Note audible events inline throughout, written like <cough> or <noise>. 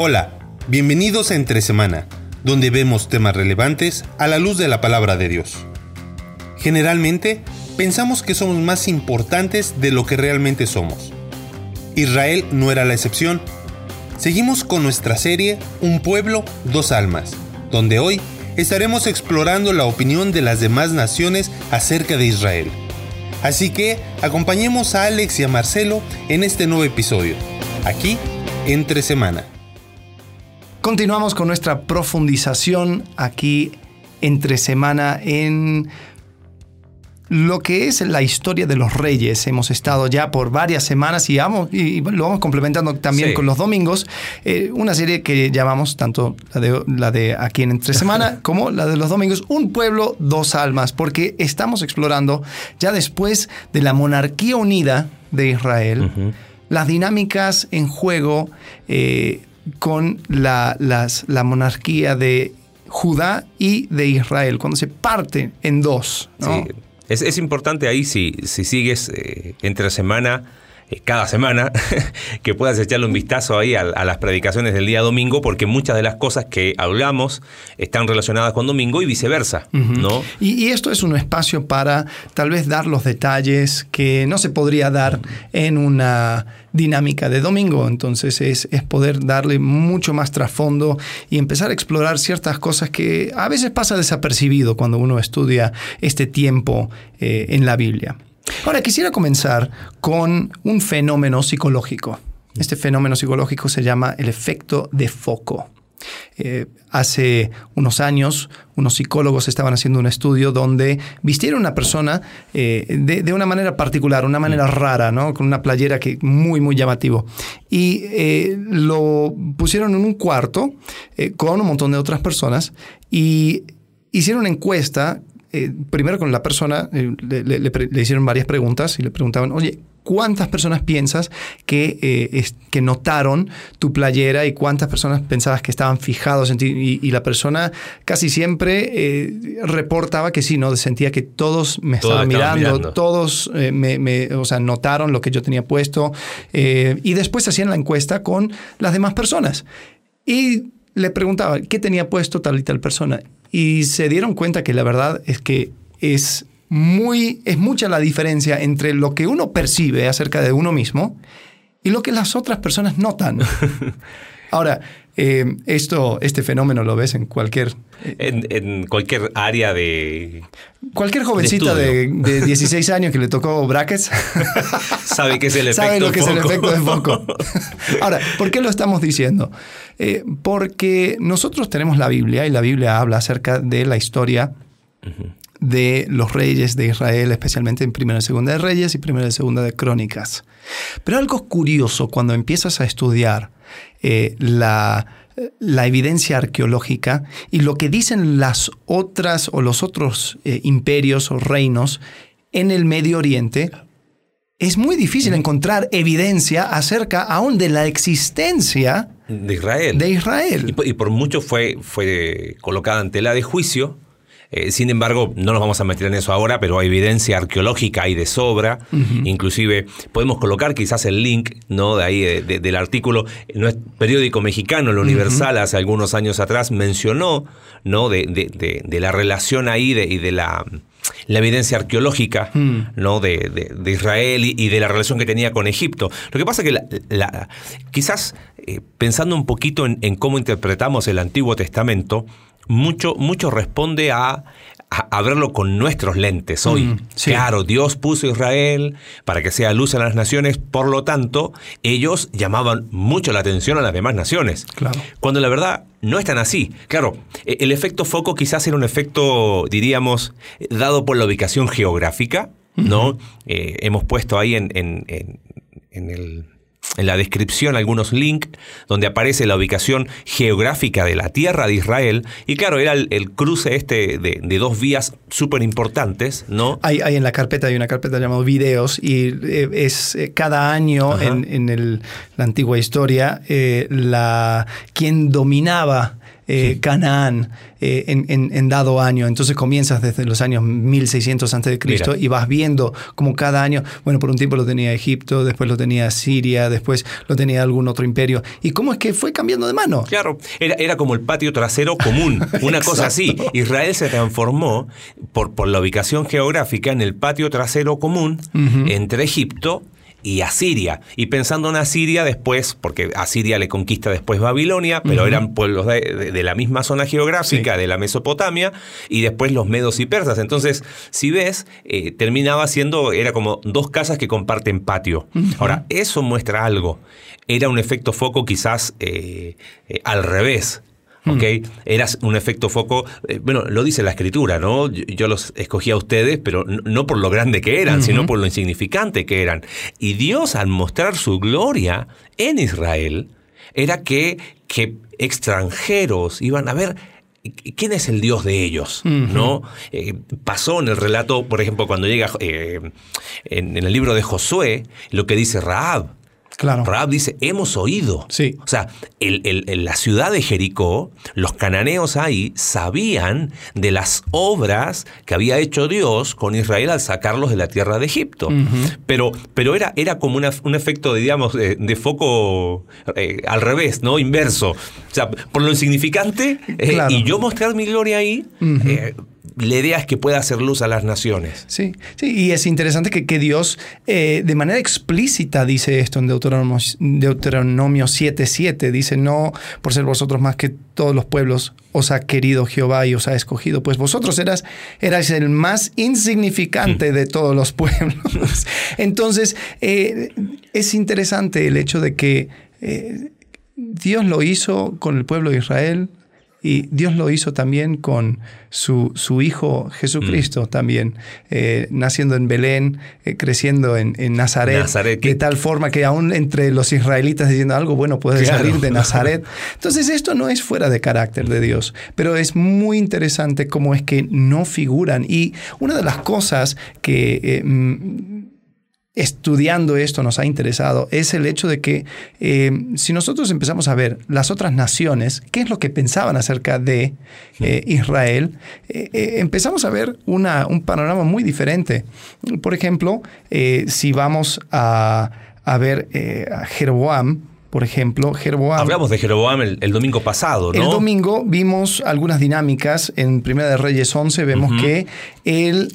Hola, bienvenidos a Entre Semana, donde vemos temas relevantes a la luz de la palabra de Dios. Generalmente, pensamos que somos más importantes de lo que realmente somos. Israel no era la excepción. Seguimos con nuestra serie Un pueblo, dos almas, donde hoy estaremos explorando la opinión de las demás naciones acerca de Israel. Así que acompañemos a Alex y a Marcelo en este nuevo episodio, aquí entre semana. Continuamos con nuestra profundización aquí entre semana en lo que es la historia de los reyes. Hemos estado ya por varias semanas y, y lo vamos complementando también con los domingos. Eh, una serie que llamamos tanto la de, la de aquí en Entre Semana <laughs> como la de los domingos, Un pueblo, dos almas, porque estamos explorando ya después de la monarquía unida de Israel. Las dinámicas en juego eh, con la, la monarquía de Judá y de Israel, cuando se parte en dos. Sí. Es, importante ahí si, si sigues eh, entre semana eh, cada semana, <laughs> que puedas echarle un vistazo ahí a, las predicaciones del día domingo, porque muchas de las cosas que hablamos están relacionadas con domingo y viceversa, ¿no? Y, esto es un espacio para tal vez dar los detalles que no se podría dar en una dinámica de domingo. Entonces es, es poder darle mucho más trasfondo y empezar a explorar ciertas cosas que a veces pasa desapercibido cuando uno estudia este tiempo eh, en la Biblia. Ahora, quisiera comenzar con un fenómeno psicológico. Este fenómeno psicológico se llama el efecto de foco. Eh, hace unos años, unos psicólogos estaban haciendo un estudio donde vistieron a una persona eh, de, una manera particular, una manera mm. rara, ¿no? con una playera que muy, muy llamativo. Y eh, lo pusieron en un cuarto con un montón de otras personas y hicieron una encuesta eh, primero con la persona, eh, le, hicieron varias preguntas y le preguntaban, oye, ¿cuántas personas piensas que, eh, que notaron tu playera y cuántas personas pensabas que estaban fijados en ti? Y, la persona casi siempre reportaba que sí, ¿no? Sentía que todos me estaban mirando, todos me, o sea, notaron lo que yo tenía puesto y después hacían la encuesta con las demás personas. Y le preguntaba, ¿qué tenía puesto tal y tal persona? y se dieron cuenta que la verdad es que es muy, es mucha la diferencia entre lo que uno percibe acerca de uno mismo y lo que las otras personas notan. <laughs> Ahora, eh, esto, este fenómeno lo ves en cualquier... En, cualquier área de... Cualquier jovencita de, 16 años que le tocó brackets <laughs> sabe que es el efecto Sabe lo que es el efecto de foco. <laughs> Ahora, ¿por qué lo estamos diciendo? Eh, porque nosotros tenemos la Biblia y la Biblia habla acerca de la historia de los reyes de Israel, especialmente en Primera y Segunda de Reyes y Primera y Segunda de Crónicas. Pero algo curioso cuando empiezas a estudiar eh, la, evidencia arqueológica y lo que dicen las otras o los otros eh, imperios o reinos en el Medio Oriente, es muy difícil encontrar evidencia acerca aún de la existencia de Israel. De Israel. Y, por mucho fue, fue colocada en tela de juicio eh, sin embargo, no nos vamos a meter en eso ahora, pero hay evidencia arqueológica ahí de sobra. Inclusive podemos colocar quizás el link ¿no? de ahí del artículo. El periódico mexicano, el Universal, hace algunos años atrás mencionó ¿no? de, la relación ahí y de la la evidencia arqueológica mm. ¿no? de, Israel y, de la relación que tenía con Egipto. Lo que pasa es que la, quizás eh, pensando un poquito en, cómo interpretamos el Antiguo Testamento, mucho, mucho responde a, a, verlo con nuestros lentes hoy. Mm, claro, Dios puso a Israel para que sea luz a las naciones, por lo tanto, ellos llamaban mucho la atención a las demás naciones. Claro. Cuando la verdad no es tan así. Claro, e, el efecto foco quizás era un efecto, diríamos, dado por la ubicación geográfica, ¿no? Eh, hemos puesto ahí en, en, en el en la descripción algunos links donde aparece la ubicación geográfica de la tierra de Israel. Y claro, era el, cruce este de, dos vías súper importantes, ¿no? Hay, hay, en la carpeta, hay una carpeta llamada videos y eh, es eh, cada año en, en la antigua historia eh, la, quien dominaba eh, Canaán eh, en, dado año. Entonces comienzas desde los años 1600 a.C. y vas viendo como cada año, bueno, por un tiempo lo tenía Egipto, después lo tenía Siria, después lo tenía algún otro imperio. ¿Y cómo es que fue cambiando de mano? Claro, era, era como el patio trasero común, <laughs> una cosa así. Israel se transformó por, por la ubicación geográfica en el patio trasero común entre Egipto y Asiria. Y pensando en Asiria después, porque Asiria le conquista después Babilonia, pero eran pueblos de, la misma zona geográfica, de la Mesopotamia, y después los medos y persas. Entonces, si ves, eh, terminaba siendo, era como dos casas que comparten patio. Ahora, eso muestra algo. Era un efecto foco quizás eh, eh, al revés. ¿Ok? Eras un efecto foco, eh, bueno, lo dice la escritura, ¿no? Yo, los escogí a ustedes, pero no por lo grande que eran, sino por lo insignificante que eran. Y Dios, al mostrar su gloria en Israel, era que, que extranjeros iban a ver ¿Quién es el Dios de ellos? ¿No? Eh, pasó en el relato, por ejemplo, cuando llega eh, en, en, el libro de Josué, lo que dice Raab. Claro. Raab dice, hemos oído. Sí. O sea, en la ciudad de Jericó, los cananeos ahí sabían de las obras que había hecho Dios con Israel al sacarlos de la tierra de Egipto. pero, pero era, era como un efecto, digamos, de, foco eh, al revés, ¿no? Inverso. O sea, por lo insignificante, eh, y yo mostrar mi gloria ahí, la idea es que pueda hacer luz a las naciones. Sí, sí y es interesante que, que Dios eh, de manera explícita dice esto en Deuteronomio, Deuteronomio 7.7. Dice, no por ser vosotros más que todos los pueblos os ha querido Jehová y os ha escogido, pues vosotros eras, erais el más insignificante de todos los pueblos. <laughs> Entonces, eh, es interesante el hecho de que eh, Dios lo hizo con el pueblo de Israel, y Dios lo hizo también con su, su Hijo Jesucristo, mm. también, eh, naciendo en Belén, eh, creciendo en, Nazaret, de tal forma que aún entre los israelitas diciendo algo bueno puede salir de Nazaret. <laughs> Entonces esto no es fuera de carácter de Dios, pero es muy interesante cómo es que no figuran. Y una de las cosas que... Eh, estudiando esto nos ha interesado es el hecho de que eh, si nosotros empezamos a ver las otras naciones, qué es lo que pensaban acerca de eh, Israel, eh, empezamos a ver una, un panorama muy diferente. Por ejemplo, si vamos a, a ver a Jeroboam, por ejemplo, Jeroboam. Hablamos de Jeroboam el, domingo pasado, ¿no? El domingo vimos algunas dinámicas. En Primera de Reyes 11 vemos que él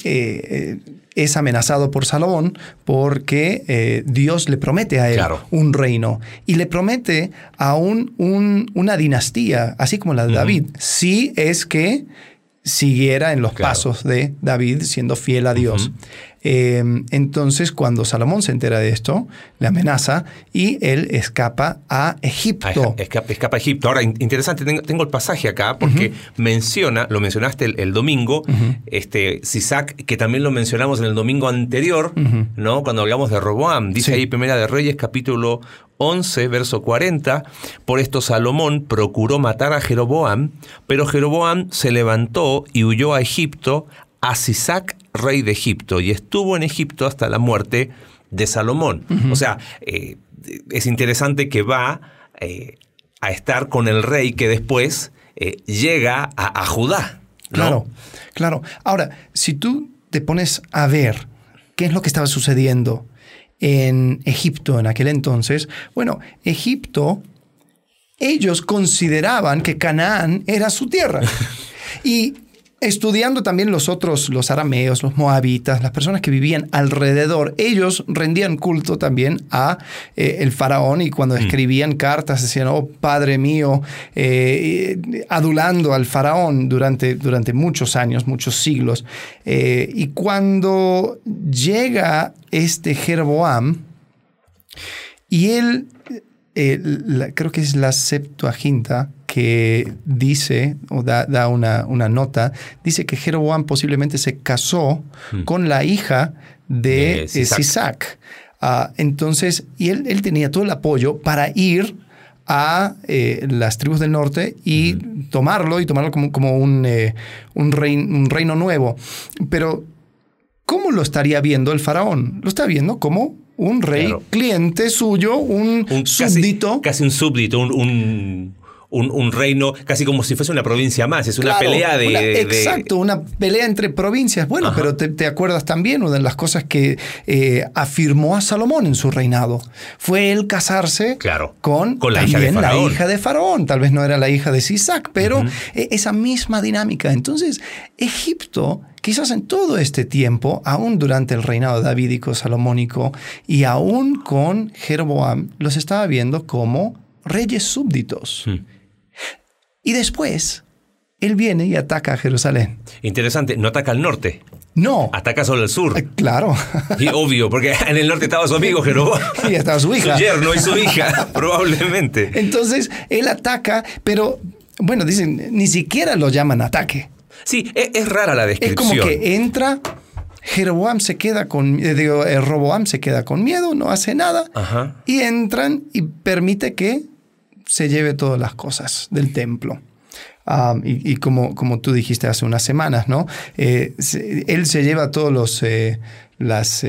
es amenazado por Salomón porque eh, Dios le promete a él un reino. Y le promete aún un, una dinastía, así como la de David, si es que siguiera en los pasos de David siendo fiel a Dios. Em, entonces, cuando Salomón se entera de esto, le amenaza y él escapa a Egipto. escapa, a Egipto. Ahora, interesante, tengo, el pasaje acá porque menciona, lo mencionaste el, domingo, este Sisac, que también lo mencionamos en el domingo anterior, ¿no? Cuando hablamos de Roboam. Dice ahí Primera de Reyes, capítulo 11, verso 40, por esto Salomón procuró matar a Jeroboam, pero Jeroboam se levantó y huyó a Egipto a Sisac, rey de Egipto, y estuvo en Egipto hasta la muerte de Salomón. O sea, eh, es interesante que va eh, a estar con el rey que después eh, llega a, Judá. Claro, claro. Ahora, si tú te pones a ver qué es lo que estaba sucediendo en Egipto en aquel entonces, bueno, Egipto, ellos consideraban que Canaán era su tierra. <laughs> Y estudiando también los otros, los arameos, los moabitas, las personas que vivían alrededor, ellos rendían culto también a eh, el faraón y cuando mm. escribían cartas decían, oh Padre mío, eh, adulando al faraón durante, durante muchos años, muchos siglos. Eh, y cuando llega este Jeroboam, y él, creo que es la Septuaginta, que dice, o da, una, nota, dice que Jeroboam posiblemente se casó hmm. con la hija de, Sisac. Ah, entonces, y él, tenía todo el apoyo para ir a eh, las tribus del norte y hmm. tomarlo y tomarlo como, como un, eh, un, reino nuevo. Pero, ¿cómo lo estaría viendo el faraón? Lo está viendo como un rey cliente suyo, un, súbdito. Casi, un súbdito, un un, reino casi como si fuese una provincia más. Es una pelea de, Exacto, una pelea entre provincias. Bueno, pero te, acuerdas también una de las cosas que eh, afirmó a Salomón en su reinado. Fue el casarse claro, con, la, hija de la, hija de Faraón. Tal vez no era la hija de Sisac, pero e, esa misma dinámica. Entonces, Egipto quizás en todo este tiempo, aún durante el reinado davídico salomónico y aún con Jeroboam, los estaba viendo como reyes súbditos. Hmm. Y después, él viene y ataca a Jerusalén. Interesante, no ataca al norte. No. Ataca solo al sur. Eh, claro. Y obvio, porque en el norte estaba su amigo Jeroboam. <laughs> Y estaba su hija. Su yerno y su hija, <laughs> probablemente. Entonces, él ataca, pero, bueno, dicen, ni siquiera lo llaman ataque. Sí, e, es, rara la descripción. Es como que entra, Jeroboam se queda con, eh, digo, eh, Roboam se queda con miedo, no hace nada, y entran y permite que se lleve todas las cosas del templo. y, como, como tú dijiste hace unas semanas, ¿no? Eh, él se lleva todos los las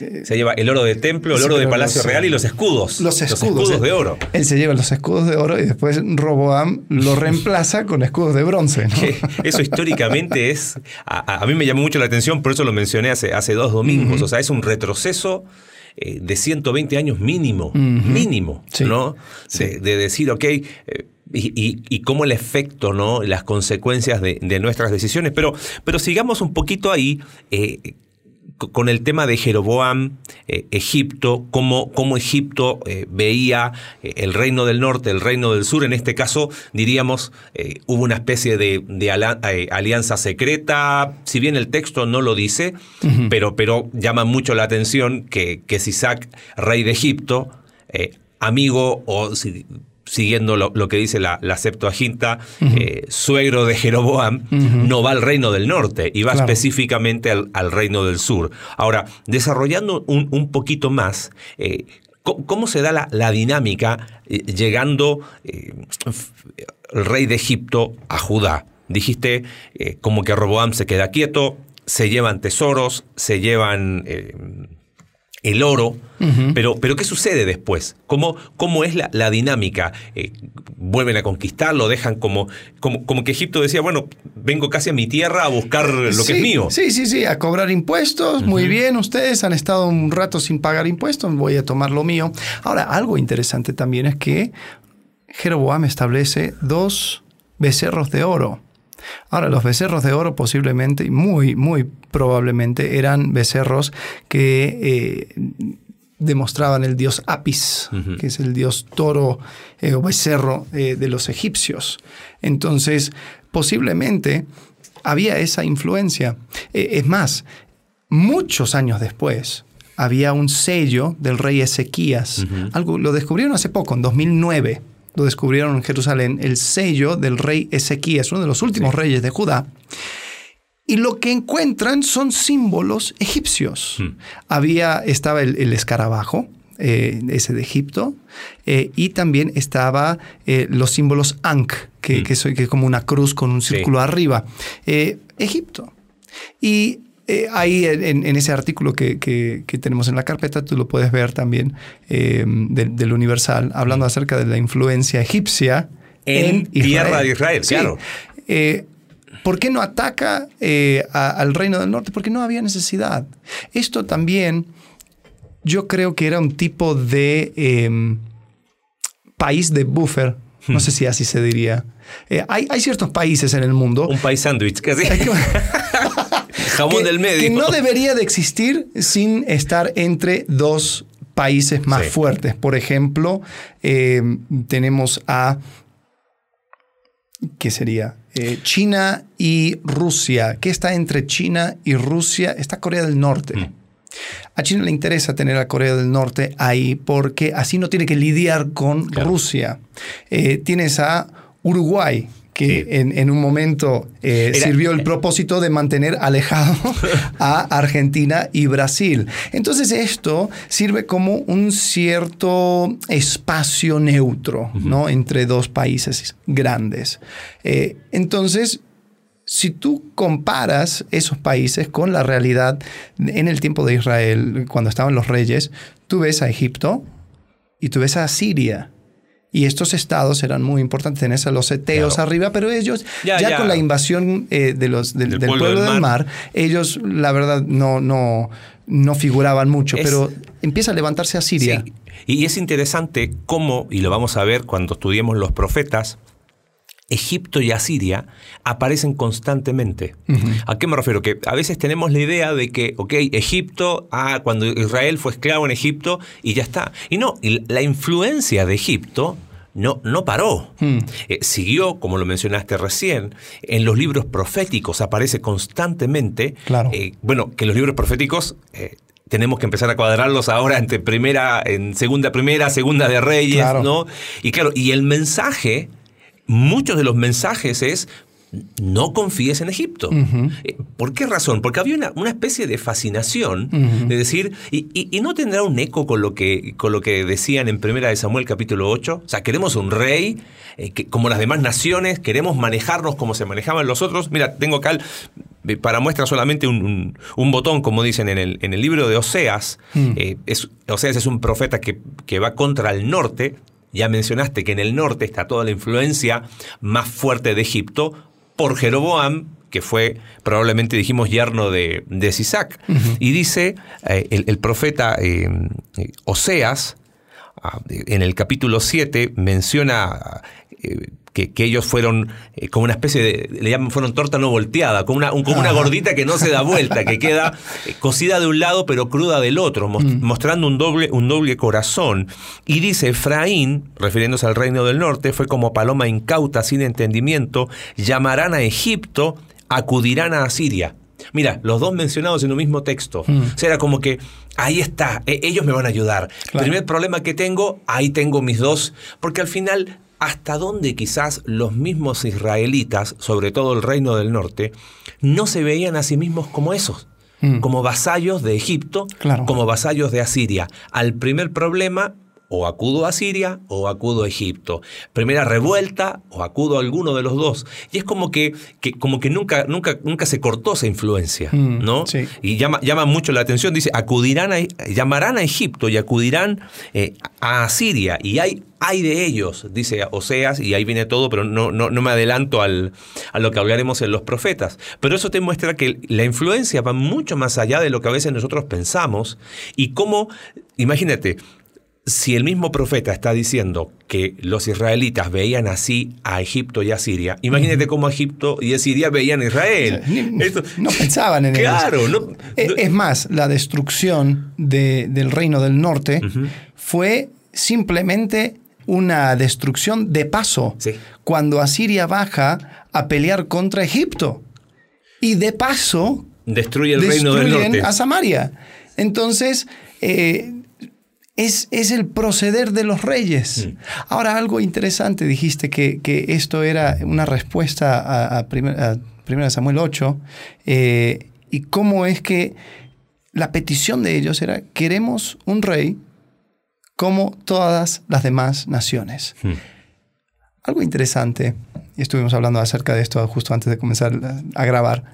este, se lleva el oro del templo, el oro del Palacio Real y los escudos. Los escudos, de oro. Él se lleva los escudos de oro y después Roboam lo reemplaza con escudos de bronce. <laughs> Eso históricamente es. A, mí me llamó mucho la atención, por eso lo mencioné hace, hace dos domingos. O sea, es un retroceso eh, de 120 años mínimo. Mínimo, ¿no? De, decir, ok. Eh, y, cómo el efecto, ¿no? las consecuencias de, nuestras decisiones. Pero, pero sigamos un poquito ahí. Eh, con el tema de Jeroboam, eh, Egipto, cómo, cómo Egipto eh, veía eh, el reino del norte, el reino del sur. En este caso, diríamos, hubo una especie de, alianza secreta. Si bien el texto no lo dice, pero, pero llama mucho la atención que, que Sisac, rey de Egipto, amigo o siguiendo lo, que dice la, la Septuaginta, eh, suegro de Jeroboam, no va al reino del norte y va específicamente al, reino del sur. Ahora, desarrollando un, poquito más, eh, ¿cómo, se da la, dinámica eh, llegando el rey de Egipto a Judá? Dijiste como que Roboam se queda quieto, se llevan tesoros, se llevan el oro, pero, pero ¿qué sucede después? ¿Cómo, cómo es la, dinámica? Eh, ¿Vuelven a conquistarlo? ¿Dejan como, como, como, que Egipto decía, bueno, vengo casi a mi tierra a buscar lo que es mío? Sí, sí, sí, a cobrar impuestos, muy bien, ustedes han estado un rato sin pagar impuestos, voy a tomar lo mío. Ahora, algo interesante también es que Jeroboam establece dos becerros de oro. Ahora, los becerros de oro posiblemente, y muy, muy probablemente, eran becerros que eh, demostraban el dios Apis, que es el dios toro eh, o becerro eh, de los egipcios. Entonces, posiblemente había esa influencia. es más, muchos años después, había un sello del rey Ezequías. Algo lo descubrieron hace poco, en 2009 lo descubrieron en Jerusalén, el sello del rey Ezequías, uno de los últimos reyes de Judá. Y lo que encuentran son símbolos egipcios. Hmm. Había, estaba el, escarabajo, eh, ese de Egipto, eh, y también estaba eh, los símbolos Ankh, que, hmm. que, es como una cruz con un círculo arriba. Egipto. Y eh, ahí en, ese artículo que, tenemos en la carpeta, tú lo puedes ver también eh, del, Universal, hablando acerca de la influencia egipcia en, tierra de Israel, claro. Eh, ¿Por qué no ataca al reino del norte? Porque no había necesidad. Esto también, yo creo que era un tipo de em, país de buffer, no hmm. sé si así se diría. hay, hay, ciertos países en el mundo. Un país sándwich, casi. <laughs> del medio. Que no debería de existir sin estar entre dos países más fuertes. Por ejemplo, eh, tenemos a, ¿qué sería? Eh, China y Rusia. ¿Qué está entre China y Rusia? Está Corea del Norte. Mm. A China le interesa tener a Corea del Norte ahí porque así no tiene que lidiar con Rusia. Eh, tienes a Uruguay, que en, un momento eh, sirvió el propósito de mantener alejado <laughs> a Argentina y Brasil. Entonces esto sirve como un cierto espacio neutro ¿no? entre dos países grandes. Eh, entonces, si tú comparas esos países con la realidad en el tiempo de Israel, cuando estaban los reyes, tú ves a Egipto y tú ves a Siria Y estos estados eran muy importantes. Tenés a los eteos Claro. arriba, pero ellos, Ya, ya, ya. con la invasión eh, de los, del, Del del pueblo pueblo, del del mar. mar, ellos, la verdad, no, no, no figuraban mucho. Es- pero empieza a levantarse a Siria. Sí. Y es interesante cómo, y lo vamos a ver cuando estudiemos los profetas, Egipto y Asiria aparecen constantemente. ¿A qué me refiero? Que a veces tenemos la idea de que, ok, Egipto, ah, cuando Israel fue esclavo en Egipto y ya está. Y no, la influencia de Egipto no, no paró. Eh, siguió, como lo mencionaste recién, en los libros proféticos aparece constantemente. Claro. eh, bueno, que los libros proféticos eh, tenemos que empezar a cuadrarlos ahora entre primera, en segunda, primera, segunda de Reyes, Claro. ¿no? Y claro, y el mensaje, muchos de los mensajes es no confíes en Egipto. Eh, ¿Por qué razón? Porque había una, una especie de fascinación de decir, y, y- y no tendrá un eco con lo, que, con lo que decían en Primera de Samuel capítulo 8. O sea, queremos un rey, eh, que, como las demás naciones, queremos manejarnos como se manejaban los otros. Mira, tengo acá, eh, para muestra solamente un, un- un botón, como dicen en el, en el libro de Oseas. Eh, es, Oseas es un profeta que, que va contra el norte. Ya mencionaste que en el norte está toda la influencia más fuerte de Egipto por Jeroboam, que fue probablemente, dijimos, yerno de, de Sisac. Y dice eh, el, el profeta eh, eh, Oseas, ah, en el capítulo 7, menciona eh, que, que ellos fueron eh, como una especie de, le llaman, fueron torta no volteada, como una, un- como una gordita que no se da vuelta, que queda <laughs> eh, cocida de un lado pero cruda del otro, mos- mostrando un doble, un doble corazón. Y dice, Efraín, refiriéndose al reino del norte, fue como paloma incauta sin entendimiento, llamarán a Egipto, acudirán a Asiria. Mira, los dos mencionados en un mismo texto. O sea, era como que ahí está, e- ellos me van a ayudar. Claro. Primer problema que tengo, ahí tengo mis dos, porque al final, hasta dónde quizás los mismos israelitas, sobre todo el reino del norte, no se veían a sí mismos como esos, como vasallos de Egipto, Claro. como vasallos de Asiria. Al primer problema, o acudo a Siria o acudo a Egipto. Primera revuelta o acudo a alguno de los dos. Y es como que, que- como que nunca, nunca, nunca se cortó esa influencia, Mm, ¿no? sí. Y llama, llama mucho la atención, dice, acudirán a, llamarán a Egipto y acudirán eh, a Asiria. Y hay, hay de ellos, dice Oseas, y ahí viene todo, pero no, no, no me adelanto al, a lo que hablaremos en los profetas. Pero eso te muestra que la influencia va mucho más allá de lo que a veces nosotros pensamos y cómo, imagínate, si el mismo profeta está diciendo que los israelitas veían así a Egipto y a Siria, imagínate cómo Egipto y Siria veían a Israel. Ni- Esto- no pensaban en Claro, ellos. no- Es más, la destrucción de- del reino del norte fue simplemente una destrucción de paso. Sí. Cuando Asiria baja a pelear contra Egipto. Y de paso destruye el reino del norte. a Samaria. Entonces, eh, es, es el proceder de los reyes. Mm. Ahora, algo interesante, dijiste que, que esto era una respuesta a, a, primer- a 1 Samuel 8, eh, y cómo es que la petición de ellos era, queremos un rey como todas las demás naciones. Hmm. Algo interesante, y estuvimos hablando acerca de esto justo antes de comenzar a grabar,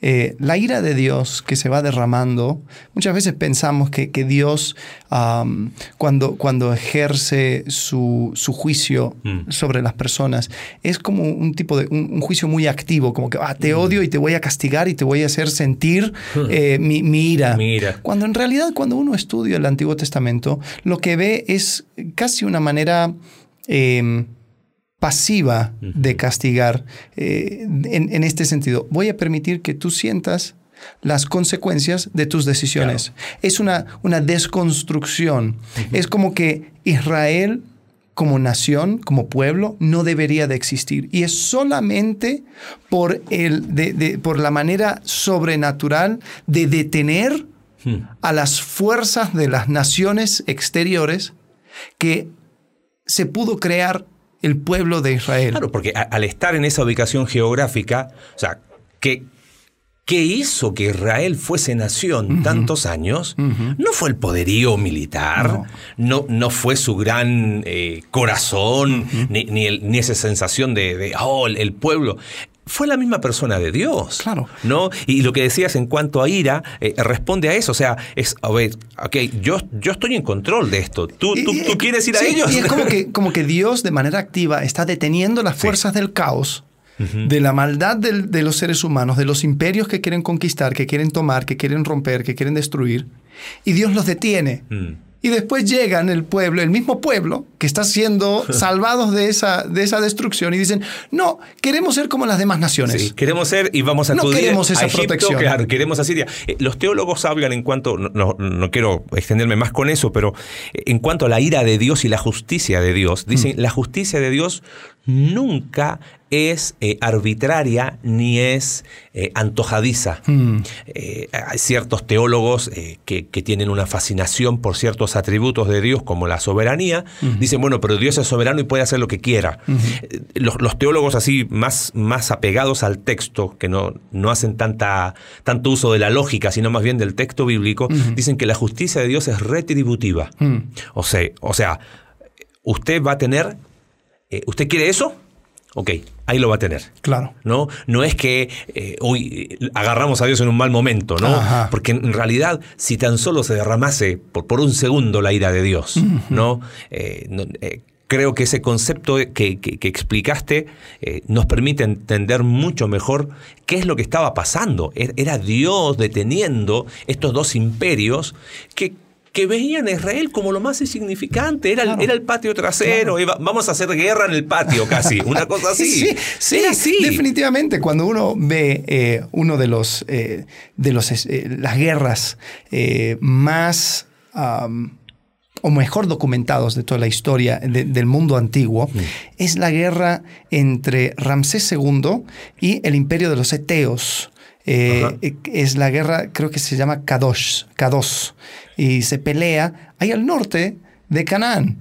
eh, la ira de Dios que se va derramando, muchas veces pensamos que, que Dios am, cuando, cuando ejerce su, su juicio Mm. sobre las personas es como un tipo de un, un juicio muy activo, como que ah, te odio y te voy a castigar y te voy a hacer sentir eh, mi, mi ira. Mi ira. Cuando en realidad cuando uno estudia el Antiguo Testamento, lo que ve es casi una manera em, pasiva de castigar eh, en, en este sentido. Voy a permitir que tú sientas las consecuencias de tus decisiones. Es una, una desconstrucción. Es como que Israel como nación, como pueblo, no debería de existir. Y es solamente por, el, de- de- por la manera sobrenatural de detener a las fuerzas de las naciones exteriores que se pudo crear el pueblo de Israel. Claro, porque a- al estar en esa ubicación geográfica, o sea, ¿qué, qué hizo que Israel fuese nación tantos años? No fue el poderío militar, no, no, fue su gran eh, corazón, ni, ni el- ni esa sensación de, de, oh, el pueblo. Fue la misma persona de Dios. Claro. ¿no? Y lo que decías en cuanto a ira, eh, responde a eso. O sea, es, a ver, ok, yo, yo estoy en control de esto. ¿Tú, tú, tú quieres ir a ellos? Y es como que, <laughs> como que Dios de manera activa está deteniendo las fuerzas del caos. De la maldad de los seres humanos, de los imperios que quieren conquistar, que quieren tomar, que quieren romper, que quieren destruir, y Dios los detiene. Mm. Y después llegan el pueblo, el mismo pueblo, que está siendo <laughs> salvados de esa, de esa destrucción y dicen, no, queremos ser como las demás naciones. Sí, queremos ser y vamos a no queremos esa protección. Claro, queremos a Siria. Eh, los teólogos hablan en cuanto, no, no, quiero extenderme más con eso, pero eh, en cuanto a la ira de Dios y la justicia de Dios, dicen, mm. la justicia de Dios nunca es eh, arbitraria ni es eh, antojadiza. Hmm. Eh, hay ciertos teólogos que, tienen una fascinación por ciertos atributos de Dios, como la soberanía. Hmm. Dicen, bueno, pero Dios es soberano y puede hacer lo que quiera. Hmm. Los, teólogos así más, más apegados al texto, que no, no hacen tanta, tanto uso de la lógica, sino más bien del texto bíblico, dicen que la justicia de Dios es retributiva. O, sea, o sea, usted va a tener... ¿Usted quiere eso? Ok, ahí lo va a tener. Claro. No, no es que eh, hoy agarramos a Dios en un mal momento, ¿no? Porque en realidad, si tan solo se derramase por, por un segundo la ira de Dios, ¿no? Eh, eh, creo que ese concepto que, que, explicaste nos permite entender mucho mejor qué es lo que estaba pasando. E-, era Dios deteniendo estos dos imperios que que veían a Israel como lo más insignificante, era, el, era el patio trasero, vamos a hacer guerra en el patio casi, una cosa <laughs> así. sí, sí, definitivamente, cuando uno ve eh, uno de los, eh, de los eh, las guerras más o mejor documentados de toda la historia del mundo antiguo, es la guerra entre Ramsés II y el imperio de los Eteos. Es la guerra, creo que se llama Kadosh, Kados y se pelea ahí al norte de Canaán.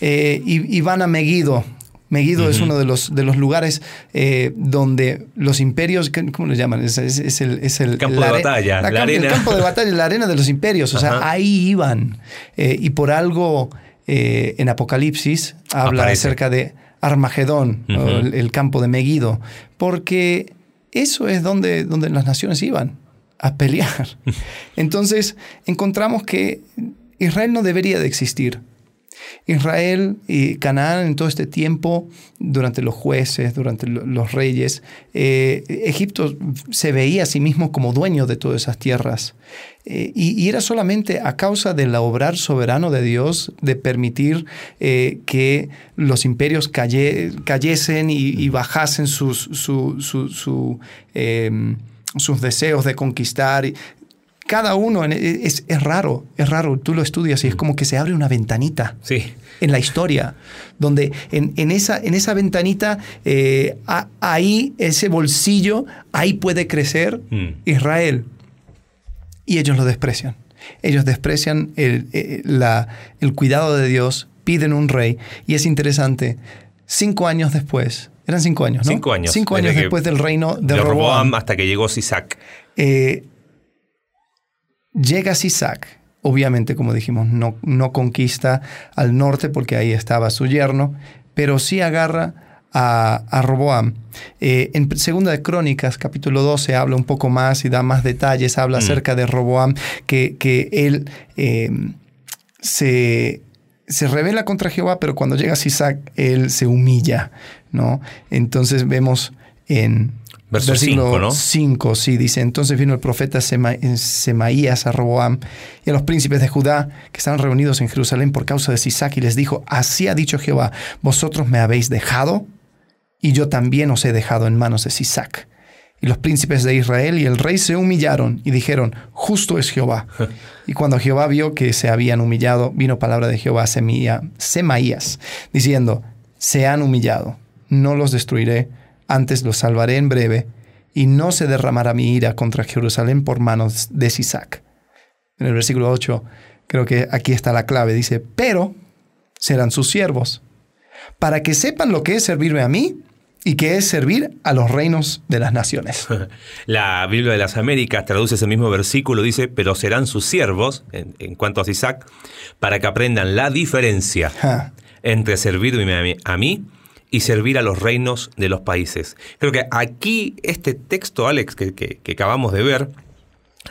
Eh, y, van a Megiddo. Megiddo es uno de los, de los lugares eh, donde los imperios, ¿cómo lo llaman? Es, el, campo de batalla, la, El campo de batalla, la arena de los imperios. O sea, ahí iban. Eh, y por algo en Apocalipsis habla acerca de Armagedón, el, campo de Megiddo, porque eso es donde, donde las naciones iban a pelear. <laughs> Entonces encontramos que Israel no debería de existir. Israel y Canaán en todo este tiempo, durante los jueces, durante los reyes, eh, Egipto se veía a sí mismo como dueño de todas esas tierras. Eh, y, era solamente a causa del obrar soberano de Dios de permitir eh, que los imperios cayesen y, bajasen sus, su, sus deseos de conquistar. Cada uno es, es, raro, es raro. Tú lo estudias y es como que se abre una ventanita sí. en la historia, donde en, esa, en esa ventanita, eh, ahí, ese bolsillo, ahí puede crecer mm. Israel. Y ellos lo desprecian. Ellos desprecian el, eh, la, el cuidado de Dios, piden un rey. Y es interesante, cinco años después, eran cinco años, ¿no? Cinco años. Cinco años después del reino de, Roboam. Hasta que llegó Sisac. Eh, llega Sisac. Obviamente, como dijimos, no, no conquista al norte porque ahí estaba su yerno, pero sí agarra a, Roboam. Eh, en Segunda de Crónicas, capítulo 12, habla un poco más y da más detalles, habla mm. acerca de Roboam, que, que él eh, se se revela contra Jehová, pero cuando llega Sisac, él se humilla, ¿no? Entonces vemos en Verso versículo 5, sí, dice, entonces vino el profeta Semaías a Roboam y a los príncipes de Judá que estaban reunidos en Jerusalén por causa de Sisac y les dijo, así ha dicho Jehová, vosotros me habéis dejado y yo también os he dejado en manos de Sisac. Y los príncipes de Israel y el rey se humillaron y dijeron, justo es Jehová. <laughs> y cuando Jehová vio que se habían humillado, vino palabra de Jehová a Semaías, diciendo, se han humillado, no los destruiré, antes los salvaré en breve, y no se derramará mi ira contra Jerusalén por manos de Sisac. En el versículo 8, creo que aquí está la clave, dice, pero serán sus siervos, para que sepan lo que es servirme a mí y que es servir a los reinos de las naciones. <laughs> La Biblia de las Américas traduce ese mismo versículo, dice, pero serán sus siervos, en, cuanto a Isaac, para que aprendan la diferencia entre servirme a mí y servir a los reinos de los países. Creo que aquí este texto, Alex, que, que acabamos de ver,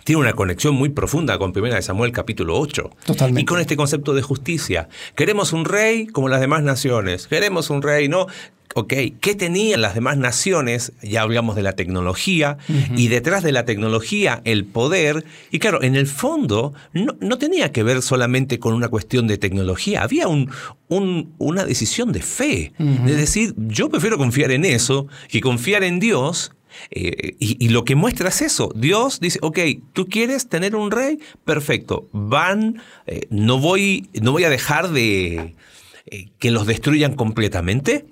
tiene una conexión muy profunda con 1 Samuel capítulo 8. Totalmente. Y con este concepto de justicia. Queremos un rey como las demás naciones. Queremos un rey, ¿no? Ok, ¿qué tenían las demás naciones? Ya hablamos de la tecnología y detrás de la tecnología el poder. Y claro, en el fondo no, tenía que ver solamente con una cuestión de tecnología, había un, una decisión de fe, de decir, yo prefiero confiar en eso que confiar en Dios eh, y, lo que muestra es eso. Dios dice, ok, tú quieres tener un rey, perfecto. Van, eh, no, voy, no voy a dejar de eh, que los destruyan completamente,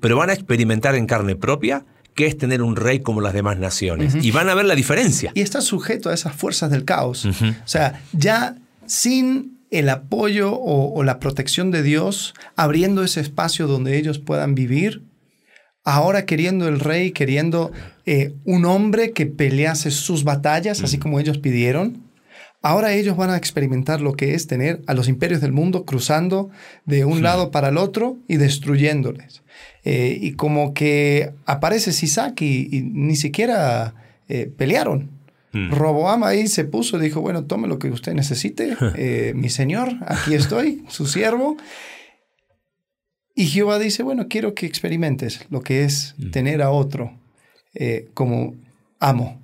pero van a experimentar en carne propia qué es tener un rey como las demás naciones. Y van a ver la diferencia. Y está sujeto a esas fuerzas del caos. O sea, ya sin el apoyo o, la protección de Dios, abriendo ese espacio donde ellos puedan vivir, ahora queriendo el rey, queriendo eh, un hombre que pelease sus batallas, así como ellos pidieron, ahora ellos van a experimentar lo que es tener a los imperios del mundo cruzando de un lado para el otro y destruyéndoles. Eh, y como que aparece Sisak y, ni siquiera eh, pelearon. Mm. Roboam ahí se puso y dijo, bueno, tome lo que usted necesite, <laughs> mi señor, aquí estoy, su siervo. Y Jehová dice, bueno, quiero que experimentes lo que es mm. tener a otro eh, como amo.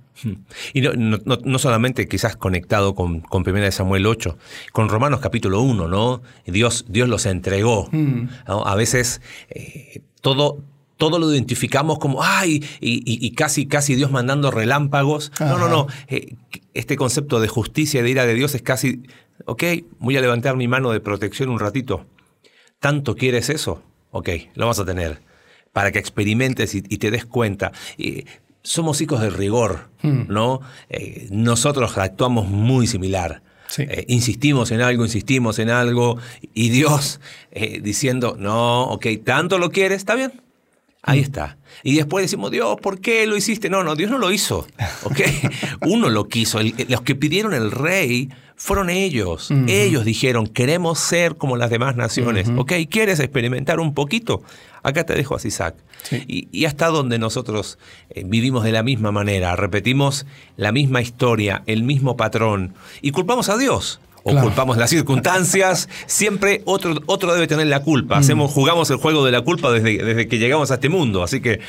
Y no, solamente quizás conectado con, con 1 Samuel 8, con Romanos capítulo 1, ¿no? Dios, Dios los entregó. Mm. A veces eh, todo, todo lo identificamos como, ay, y, casi, casi Dios mandando relámpagos. No, no, no. Eh, este concepto de justicia y de ira de Dios es casi, ok, voy a levantar mi mano de protección un ratito. ¿Tanto quieres eso? Ok, lo vas a tener. Para que experimentes y, te des cuenta. somos hijos del rigor, hmm. ¿no? Eh, nosotros actuamos muy similar. Eh, insistimos en algo, insistimos en algo, y Dios eh, diciendo, no, ok, tanto lo quieres, está bien, Ahí hmm. está. Y después decimos, Dios, ¿por qué lo hiciste? No, no, Dios no lo hizo. ¿ok? <laughs> Uno lo quiso. los que pidieron el rey fueron ellos. Ellos dijeron, queremos ser como las demás naciones. ¿Ok? ¿Quieres experimentar un poquito? Acá te dejo a Isaac. Y, hasta donde nosotros eh, vivimos de la misma manera, repetimos la misma historia, el mismo patrón, y culpamos a Dios o culpamos las circunstancias, <laughs> siempre otro, otro debe tener la culpa. Hacemos, jugamos el juego de la culpa desde, desde que llegamos a este mundo, así que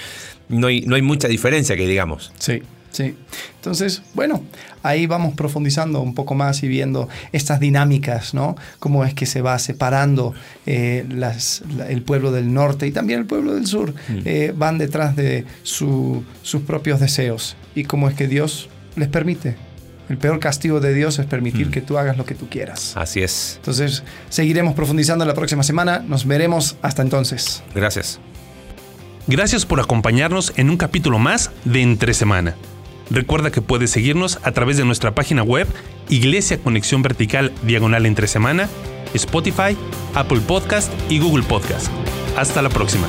no hay, no hay mucha diferencia que digamos. Sí. Sí. Entonces, bueno, ahí vamos profundizando un poco más y viendo estas dinámicas, ¿no? Cómo es que se va separando eh, las, el pueblo del norte y también el pueblo del sur. Mm. Eh, van detrás de sus propios deseos y cómo es que Dios les permite. El peor castigo de Dios es permitir mm. que tú hagas lo que tú quieras. Así es. Entonces, seguiremos profundizando la próxima semana. Nos veremos hasta entonces. Gracias. Gracias por acompañarnos en un capítulo más de Entre Semana. Recuerda que puedes seguirnos a través de nuestra página web Iglesia Conexión Vertical Diagonal Entre Semana, Spotify, Apple Podcast y Google Podcast. Hasta la próxima.